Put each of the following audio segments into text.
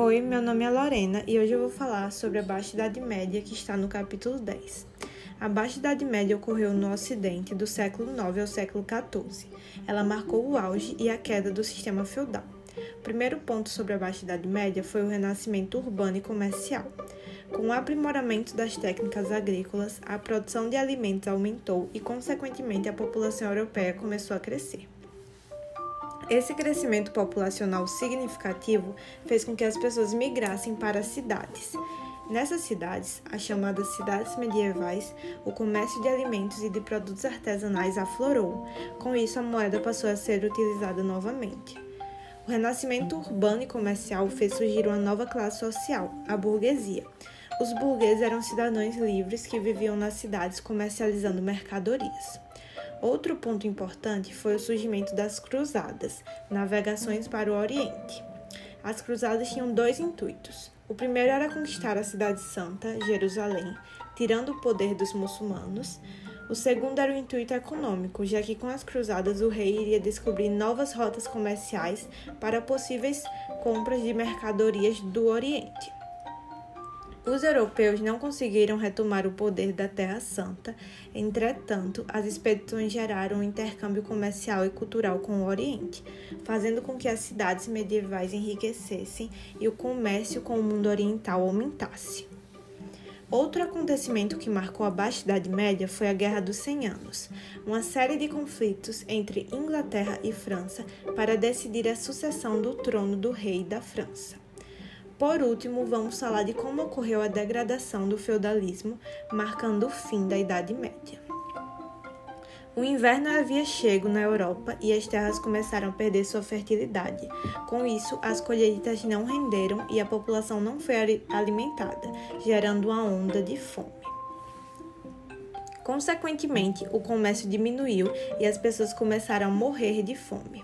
Oi, meu nome é Lorena e hoje eu vou falar sobre a Baixa Idade Média que está no capítulo 10. A Baixa Idade Média ocorreu no Ocidente do século IX ao século XIV. Ela marcou o auge e a queda do sistema feudal. O primeiro ponto sobre a Baixa Idade Média foi o renascimento urbano e comercial. Com o aprimoramento das técnicas agrícolas, a produção de alimentos aumentou e, consequentemente, a população europeia começou a crescer. Esse crescimento populacional significativo fez com que as pessoas migrassem para as cidades. Nessas cidades, as chamadas cidades medievais, o comércio de alimentos e de produtos artesanais aflorou. Com isso, a moeda passou a ser utilizada novamente. O renascimento urbano e comercial fez surgir uma nova classe social, a burguesia. Os burgueses eram cidadãos livres que viviam nas cidades comercializando mercadorias. Outro ponto importante foi o surgimento das cruzadas, navegações para o Oriente. As cruzadas tinham dois intuitos. O primeiro era conquistar a Cidade Santa, Jerusalém, tirando o poder dos muçulmanos. O segundo era o intuito econômico, já que com as cruzadas o rei iria descobrir novas rotas comerciais para possíveis compras de mercadorias do Oriente. Os europeus não conseguiram retomar o poder da Terra Santa, entretanto, as expedições geraram um intercâmbio comercial e cultural com o Oriente, fazendo com que as cidades medievais enriquecessem e o comércio com o mundo oriental aumentasse. Outro acontecimento que marcou a Baixa Idade Média foi a Guerra dos Cem Anos, uma série de conflitos entre Inglaterra e França para decidir a sucessão do trono do rei da França. Por último, vamos falar de como ocorreu a degradação do feudalismo, marcando o fim da Idade Média. O inverno havia chegado na Europa e as terras começaram a perder sua fertilidade. Com isso, as colheitas não renderam e a população não foi alimentada, gerando uma onda de fome. Consequentemente, o comércio diminuiu e as pessoas começaram a morrer de fome.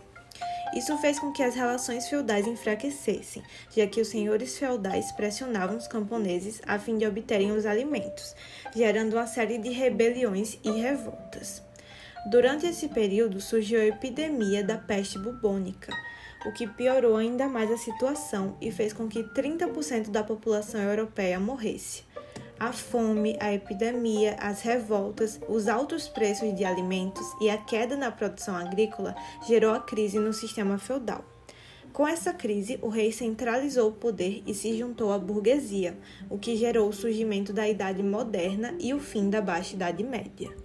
Isso fez com que as relações feudais enfraquecessem, já que os senhores feudais pressionavam os camponeses a fim de obterem os alimentos, gerando uma série de rebeliões e revoltas. Durante esse período surgiu a epidemia da peste bubônica, o que piorou ainda mais a situação e fez com que 30% da população europeia morresse a fome, a epidemia, as revoltas, os altos preços de alimentos e a queda na produção agrícola gerou a crise no sistema feudal. Com essa crise, o rei centralizou o poder e se juntou à burguesia, o que gerou o surgimento da Idade Moderna e o fim da Baixa Idade Média.